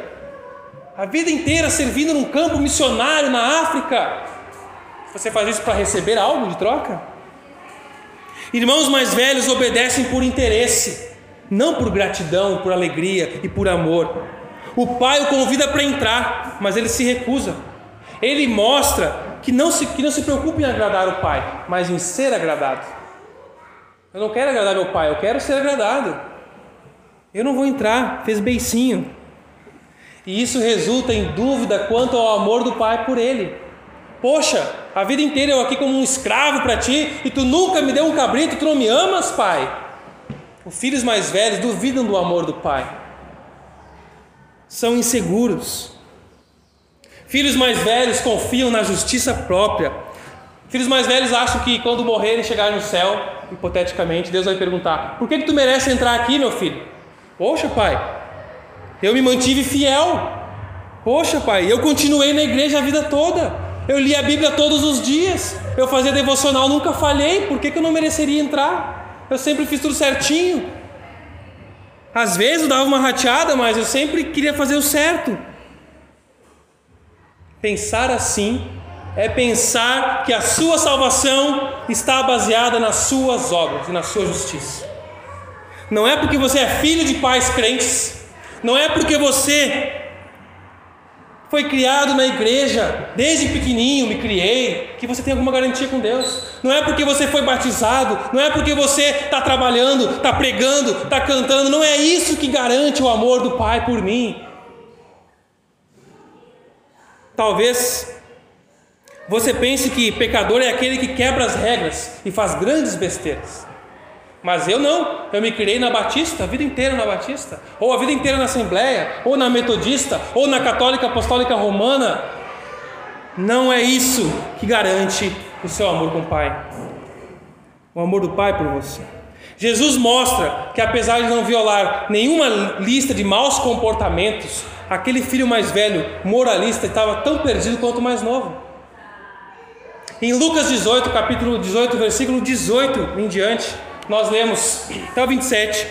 a vida inteira servindo num campo missionário na África. Você faz isso para receber algo de troca? Irmãos mais velhos obedecem por interesse, não por gratidão, por alegria e por amor. O pai o convida para entrar, mas ele se recusa. Ele mostra que não, se, que não se preocupa em agradar o pai, mas em ser agradado. Eu não quero agradar meu pai, eu quero ser agradado. Eu não vou entrar, fez beicinho. E isso resulta em dúvida quanto ao amor do pai por ele. Poxa, a vida inteira eu aqui como um escravo para ti e tu nunca me deu um cabrito, tu não me amas, pai? Os filhos mais velhos duvidam do amor do pai são inseguros. Filhos mais velhos confiam na justiça própria. Filhos mais velhos acham que quando morrerem e chegarem no céu, hipoteticamente, Deus vai perguntar: Por que, que tu merece entrar aqui, meu filho? Poxa, pai, eu me mantive fiel. Poxa, pai, eu continuei na igreja a vida toda. Eu li a Bíblia todos os dias. Eu fazia devocional, nunca falhei. Por que, que eu não mereceria entrar? Eu sempre fiz tudo certinho. Às vezes eu dava uma rateada, mas eu sempre queria fazer o certo. Pensar assim é pensar que a sua salvação está baseada nas suas obras e na sua justiça. Não é porque você é filho de pais crentes, não é porque você foi criado na igreja, desde pequenininho me criei, que você tem alguma garantia com Deus. Não é porque você foi batizado, não é porque você está trabalhando, está pregando, está cantando, não é isso que garante o amor do Pai por mim. Talvez você pense que pecador é aquele que quebra as regras e faz grandes besteiras. Mas eu não, eu me criei na Batista, a vida inteira na Batista, ou a vida inteira na Assembleia, ou na Metodista, ou na Católica Apostólica Romana. Não é isso que garante o seu amor com o Pai, o amor do Pai por você. Jesus mostra que, apesar de não violar nenhuma lista de maus comportamentos, aquele filho mais velho, moralista, estava tão perdido quanto o mais novo. Em Lucas 18, capítulo 18, versículo 18 em diante nós lemos até o 27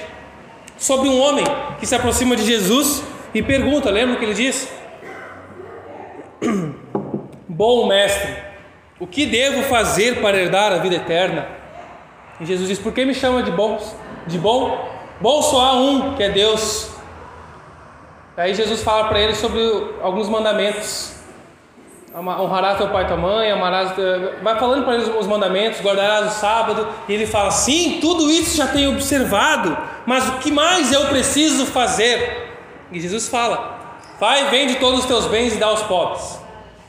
sobre um homem que se aproxima de Jesus e pergunta: lembra o que ele diz? Bom mestre, o que devo fazer para herdar a vida eterna? E Jesus diz: Por que me chama de bom? De bom? Bom só há um, que é Deus. Aí Jesus fala para ele sobre alguns mandamentos honrarás teu pai e tua mãe, amarás, vai falando para eles os mandamentos, guardarás o sábado, e ele fala: sim, tudo isso já tenho observado, mas o que mais eu preciso fazer? E Jesus fala: vai, vende todos os teus bens e dá aos pobres.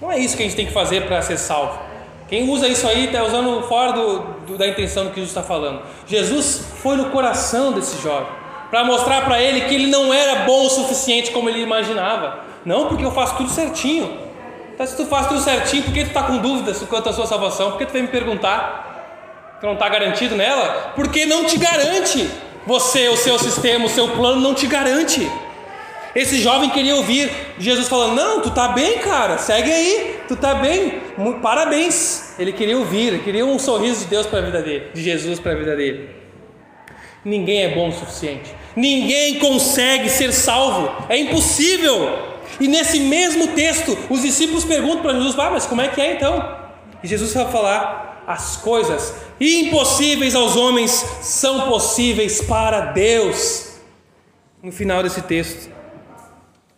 Não é isso que a gente tem que fazer para ser salvo. Quem usa isso aí está usando fora do, do, da intenção do que Jesus está falando. Jesus foi no coração desse jovem para mostrar para ele que ele não era bom o suficiente como ele imaginava. Não porque eu faço tudo certinho, então, se tu faz tudo certinho, por que tu está com dúvidas quanto à sua salvação? Por que tu vem me perguntar? Tu não está garantido nela? Porque não te garante. Você, o seu sistema, o seu plano não te garante. Esse jovem queria ouvir Jesus falando: Não, tu está bem, cara, segue aí, tu está bem, parabéns. Ele queria ouvir, ele queria um sorriso de Deus para a vida dele, de Jesus para a vida dele. Ninguém é bom o suficiente, ninguém consegue ser salvo, é impossível. E nesse mesmo texto, os discípulos perguntam para Jesus: ah, mas como é que é então? E Jesus vai falar: as coisas impossíveis aos homens são possíveis para Deus. No final desse texto,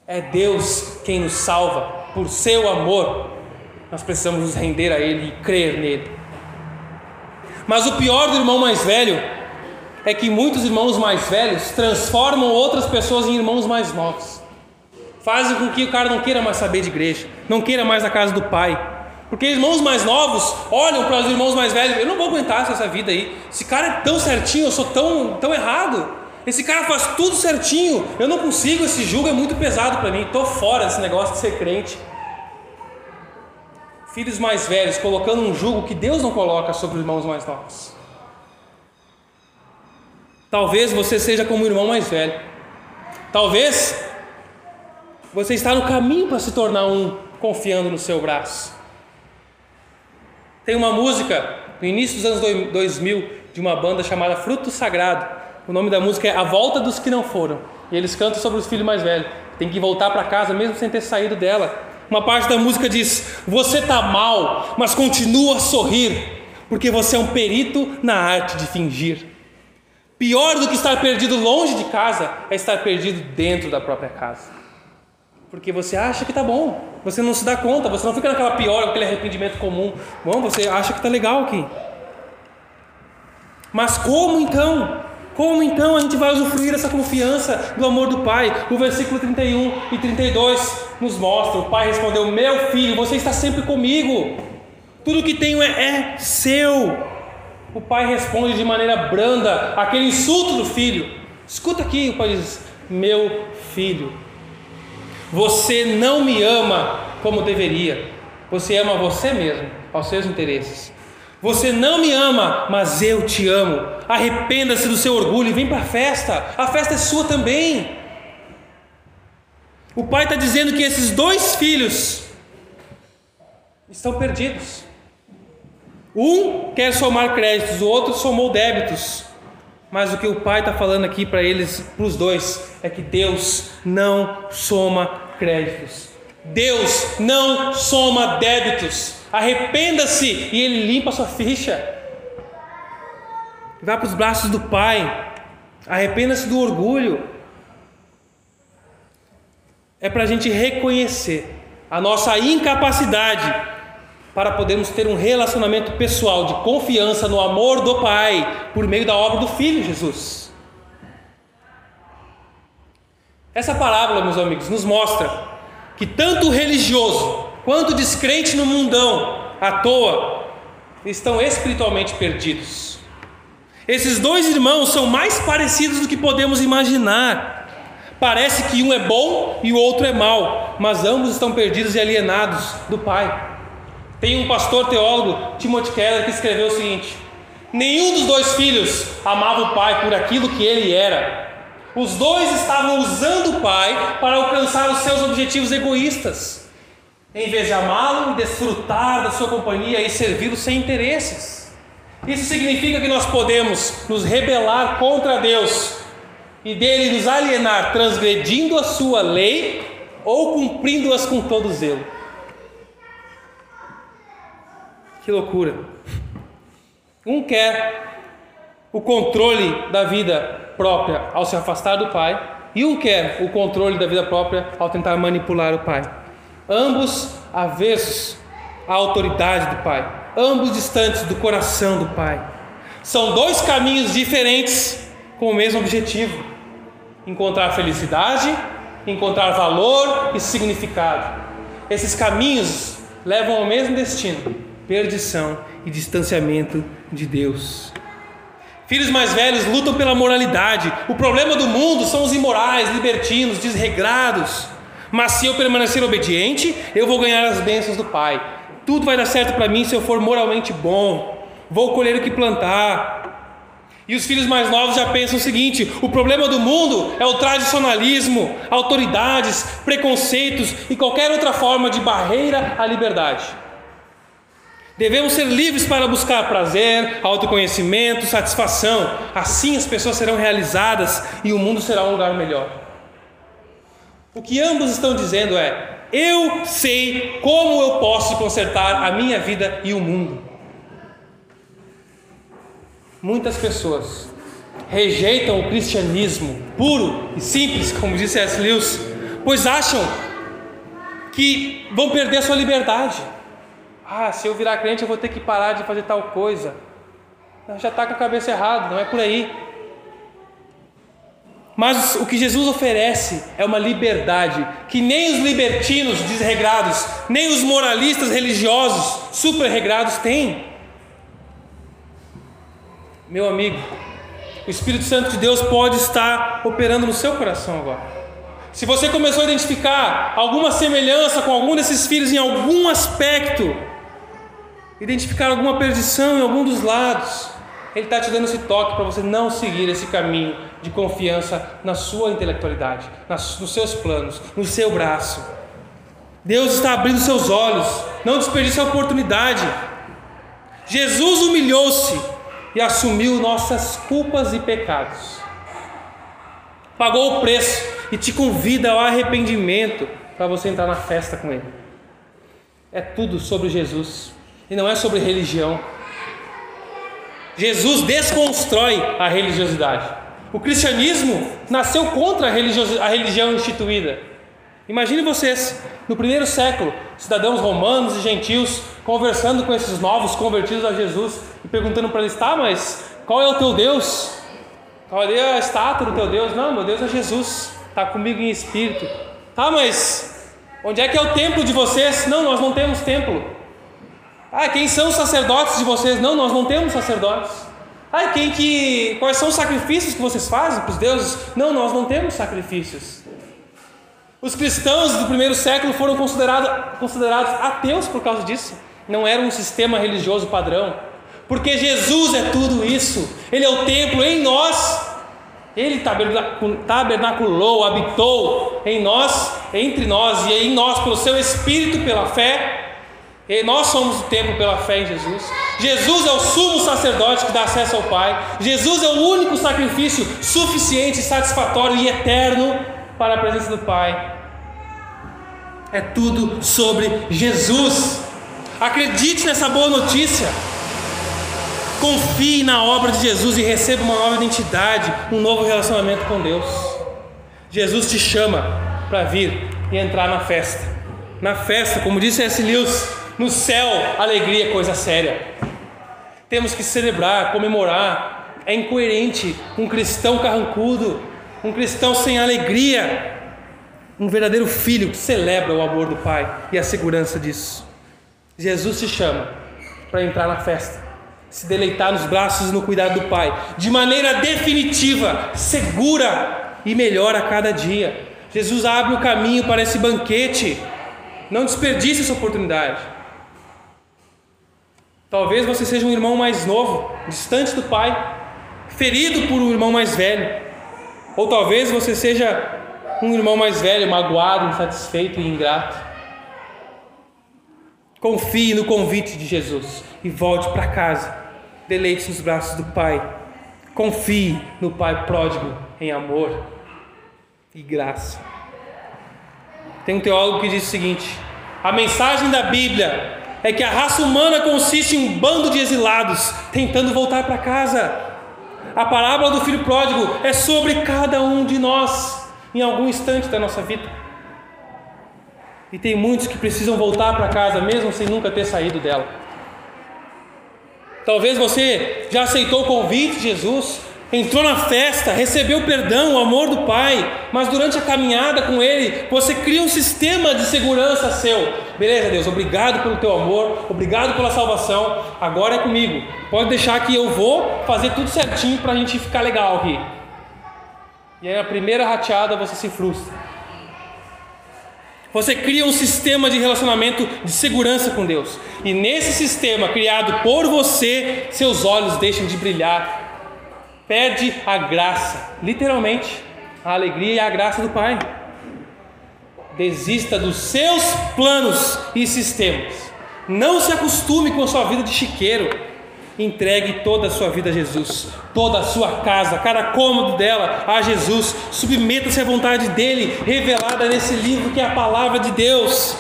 é Deus quem nos salva por seu amor. Nós precisamos nos render a Ele e crer nele. Mas o pior do irmão mais velho é que muitos irmãos mais velhos transformam outras pessoas em irmãos mais novos. Fazem com que o cara não queira mais saber de igreja, não queira mais a casa do pai. Porque irmãos mais novos olham para os irmãos mais velhos, eu não vou aguentar essa vida aí. Esse cara é tão certinho, eu sou tão, tão errado. Esse cara faz tudo certinho, eu não consigo, esse jugo é muito pesado para mim, estou fora desse negócio de ser crente. Filhos mais velhos colocando um jugo que Deus não coloca sobre os irmãos mais novos. Talvez você seja como o irmão mais velho. Talvez você está no caminho para se tornar um confiando no seu braço. Tem uma música no início dos anos 2000 de uma banda chamada Fruto Sagrado. O nome da música é A Volta dos que Não Foram. E eles cantam sobre os filhos mais velhos. Tem que voltar para casa mesmo sem ter saído dela. Uma parte da música diz: Você está mal, mas continua a sorrir, porque você é um perito na arte de fingir. Pior do que estar perdido longe de casa é estar perdido dentro da própria casa. Porque você acha que está bom, você não se dá conta, você não fica naquela pior, aquele arrependimento comum. Bom, você acha que está legal aqui. Mas como então? Como então a gente vai usufruir dessa confiança do amor do Pai? O versículo 31 e 32 nos mostra: o Pai respondeu: Meu filho, você está sempre comigo, tudo que tenho é, é seu. O pai responde de maneira branda aquele insulto do filho. Escuta aqui, o pai diz: Meu filho, você não me ama como deveria. Você ama você mesmo, aos seus interesses. Você não me ama, mas eu te amo. Arrependa-se do seu orgulho e vem para a festa. A festa é sua também. O pai está dizendo que esses dois filhos estão perdidos. Um quer somar créditos, o outro somou débitos. Mas o que o pai está falando aqui para eles, para os dois, é que Deus não soma créditos. Deus não soma débitos. Arrependa-se e Ele limpa a sua ficha. Vá para os braços do Pai. Arrependa-se do orgulho. É para a gente reconhecer a nossa incapacidade para podermos ter um relacionamento pessoal de confiança no amor do Pai por meio da obra do Filho Jesus. Essa parábola, meus amigos, nos mostra que tanto o religioso quanto o descrente no mundão à toa estão espiritualmente perdidos. Esses dois irmãos são mais parecidos do que podemos imaginar. Parece que um é bom e o outro é mau, mas ambos estão perdidos e alienados do Pai. Tem um pastor teólogo, Timothy Keller, que escreveu o seguinte: Nenhum dos dois filhos amava o pai por aquilo que ele era. Os dois estavam usando o pai para alcançar os seus objetivos egoístas, em vez de amá-lo e desfrutar da sua companhia e servi-lo sem interesses. Isso significa que nós podemos nos rebelar contra Deus e dele nos alienar, transgredindo a sua lei ou cumprindo-as com todo zelo. Que loucura. Um quer o controle da vida própria ao se afastar do pai, e um quer o controle da vida própria ao tentar manipular o pai. Ambos avessos à autoridade do pai, ambos distantes do coração do pai. São dois caminhos diferentes com o mesmo objetivo: encontrar felicidade, encontrar valor e significado. Esses caminhos levam ao mesmo destino perdição e distanciamento de Deus. Filhos mais velhos lutam pela moralidade. O problema do mundo são os imorais, libertinos, desregrados. Mas se eu permanecer obediente, eu vou ganhar as bênçãos do Pai. Tudo vai dar certo para mim se eu for moralmente bom. Vou colher o que plantar. E os filhos mais novos já pensam o seguinte: o problema do mundo é o tradicionalismo, autoridades, preconceitos e qualquer outra forma de barreira à liberdade. Devemos ser livres para buscar prazer, autoconhecimento, satisfação. Assim as pessoas serão realizadas e o mundo será um lugar melhor. O que ambos estão dizendo é: eu sei como eu posso consertar a minha vida e o mundo. Muitas pessoas rejeitam o cristianismo puro e simples, como disse S. Lewis, pois acham que vão perder a sua liberdade. Ah, se eu virar crente eu vou ter que parar de fazer tal coisa. já está com a cabeça errada, não é por aí. Mas o que Jesus oferece é uma liberdade que nem os libertinos desregrados, nem os moralistas religiosos super regrados têm. Meu amigo, o Espírito Santo de Deus pode estar operando no seu coração agora. Se você começou a identificar alguma semelhança com algum desses filhos em algum aspecto, identificar alguma perdição em algum dos lados, ele está te dando esse toque para você não seguir esse caminho de confiança na sua intelectualidade, nos seus planos, no seu braço. Deus está abrindo seus olhos, não desperdice a oportunidade. Jesus humilhou-se e assumiu nossas culpas e pecados. Pagou o preço e te convida ao arrependimento para você entrar na festa com Ele. É tudo sobre Jesus e não é sobre religião. Jesus desconstrói a religiosidade. O cristianismo nasceu contra a, a religião instituída. Imagine vocês, no primeiro século, cidadãos romanos e gentios conversando com esses novos convertidos a Jesus e perguntando para eles: tá, mas qual é o teu Deus? Qual é a estátua do teu Deus? Não, meu Deus é Jesus, está comigo em espírito. Tá, mas onde é que é o templo de vocês? Não, nós não temos templo. Ah, quem são os sacerdotes de vocês? Não, nós não temos sacerdotes. Ah, quem que, quais são os sacrifícios que vocês fazem para os deuses? Não, nós não temos sacrifícios. Os cristãos do primeiro século foram considerados, considerados ateus por causa disso. Não era um sistema religioso padrão. Porque Jesus é tudo isso. Ele é o templo em nós. Ele tabernaculou, habitou em nós, entre nós e em nós pelo seu Espírito, pela fé. E nós somos o templo pela fé em Jesus. Jesus é o sumo sacerdote que dá acesso ao Pai. Jesus é o único sacrifício suficiente, satisfatório e eterno para a presença do Pai. É tudo sobre Jesus. Acredite nessa boa notícia. Confie na obra de Jesus e receba uma nova identidade, um novo relacionamento com Deus. Jesus te chama para vir e entrar na festa. Na festa, como disse S. Lewis, no céu, alegria é coisa séria. Temos que celebrar, comemorar. É incoerente um cristão carrancudo, um cristão sem alegria, um verdadeiro filho que celebra o amor do Pai e a segurança disso. Jesus te chama para entrar na festa, se deleitar nos braços e no cuidado do Pai, de maneira definitiva, segura e melhor a cada dia. Jesus abre o caminho para esse banquete. Não desperdice essa oportunidade. Talvez você seja um irmão mais novo, distante do pai, ferido por um irmão mais velho. Ou talvez você seja um irmão mais velho, magoado, insatisfeito e ingrato. Confie no convite de Jesus e volte para casa. Deleite-se nos braços do Pai. Confie no Pai pródigo em amor e graça. Tem um teólogo que diz o seguinte: a mensagem da Bíblia é que a raça humana consiste em um bando de exilados tentando voltar para casa. A parábola do filho pródigo é sobre cada um de nós em algum instante da nossa vida. E tem muitos que precisam voltar para casa mesmo sem nunca ter saído dela. Talvez você já aceitou o convite de Jesus, entrou na festa, recebeu o perdão, o amor do Pai, mas durante a caminhada com Ele, você cria um sistema de segurança seu. Beleza, Deus, obrigado pelo teu amor, obrigado pela salvação, agora é comigo. Pode deixar que eu vou fazer tudo certinho para a gente ficar legal aqui. E aí, na primeira rateada, você se frustra. Você cria um sistema de relacionamento de segurança com Deus. E nesse sistema criado por você, seus olhos deixam de brilhar perde a graça, literalmente, a alegria e a graça do Pai. Desista dos seus planos e sistemas. Não se acostume com a sua vida de chiqueiro. Entregue toda a sua vida a Jesus, toda a sua casa, cada cômodo dela a Jesus. Submeta-se à vontade dele, revelada nesse livro que é a palavra de Deus,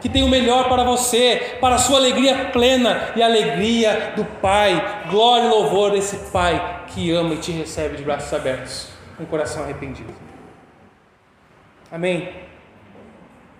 que tem o melhor para você, para a sua alegria plena e a alegria do Pai. Glória e louvor desse Pai que ama e te recebe de braços abertos, um coração arrependido. Amém?